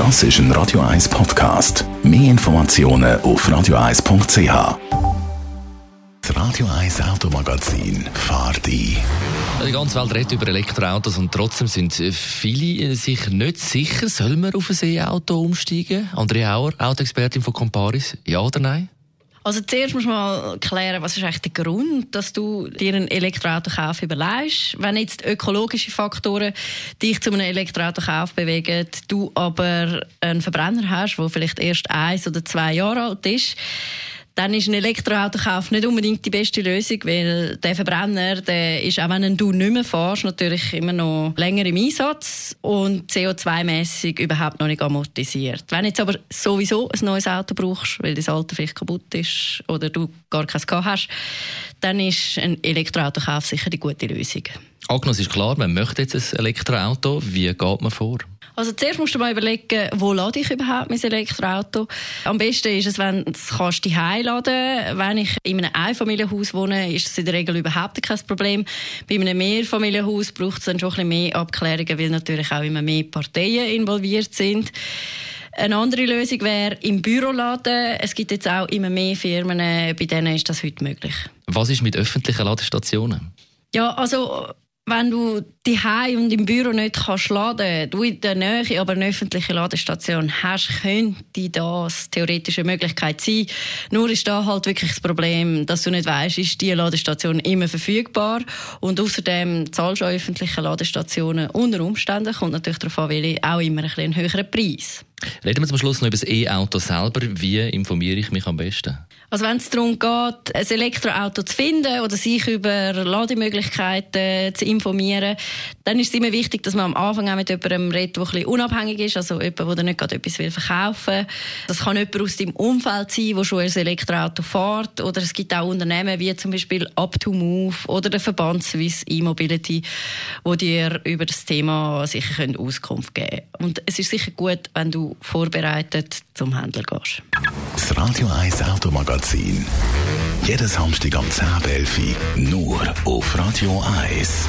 Das ist ein Radio 1 Podcast. Mehr Informationen auf radio1.ch. Das Radio 1 Automagazin fahrt ein. Die ganze Welt redet über Elektroautos und trotzdem sind viele sich nicht sicher, soll man auf ein E-Auto umsteigen? Andrea Auer, Autoexpertin von Comparis, ja oder nein? Also zuerst muss man mal klären, was ist eigentlich der Grund, dass du dir ein Elektroauto überlegst. Wenn jetzt ökologische Faktoren dich zu einem Elektroautokauf bewegen, du aber einen Verbrenner hast, der vielleicht erst eins oder zwei Jahre alt ist, dann ist ein Elektroautokauf nicht unbedingt die beste Lösung, weil der Verbrenner, der ist auch wenn du nicht mehr fährst, natürlich immer noch länger im Einsatz und CO2-mäßig überhaupt noch nicht amortisiert. Wenn jetzt aber sowieso ein neues Auto brauchst, weil das alte vielleicht kaputt ist oder du gar keins gehabt hast, dann ist ein Elektroautokauf sicher die gute Lösung. Agnes ist klar, man möchte jetzt ein Elektroauto. Wie geht man vor? Also zuerst musst du mal überlegen, wo lade ich überhaupt mein Elektroauto. Am besten ist es, wenn du es die laden Wenn ich in einem Einfamilienhaus wohne, ist das in der Regel überhaupt kein Problem. Bei einem Mehrfamilienhaus braucht es dann schon ein bisschen mehr Abklärungen, weil natürlich auch immer mehr Parteien involviert sind. Eine andere Lösung wäre im Büro laden. Es gibt jetzt auch immer mehr Firmen, bei denen ist das heute möglich. Was ist mit öffentlichen Ladestationen? Ja, also wenn du die und im Büro nicht kannst laden, du in der Nähe aber eine öffentliche Ladestation hast, könnte das theoretisch eine Möglichkeit sein. Nur ist da halt wirklich das Problem, dass du nicht weißt, ist die Ladestation immer verfügbar und außerdem zahlst du an öffentlichen Ladestationen unter Umständen kommt natürlich darauf an, auch immer ein bisschen einen höheren Preis. Reden wir zum Schluss noch über das E-Auto selber. Wie informiere ich mich am besten? Also wenn es darum geht, ein Elektroauto zu finden oder sich über Lademöglichkeiten zu informieren, dann ist es immer wichtig, dass man am Anfang auch mit jemandem redet, der ein unabhängig ist, also jemand, der nicht gerade etwas verkaufen will. Das kann jemand aus deinem Umfeld sein, der schon ein Elektroauto fährt. Oder es gibt auch Unternehmen wie zum Beispiel Up2Move oder der Verband Swiss E-Mobility, die dir über das Thema sicher Auskunft geben können. Und es ist sicher gut, wenn du vorbereitet zum Händler gehst. Das Radio 1 Automagazin. Jeden Samstag am 10.11 nur auf Radio 1.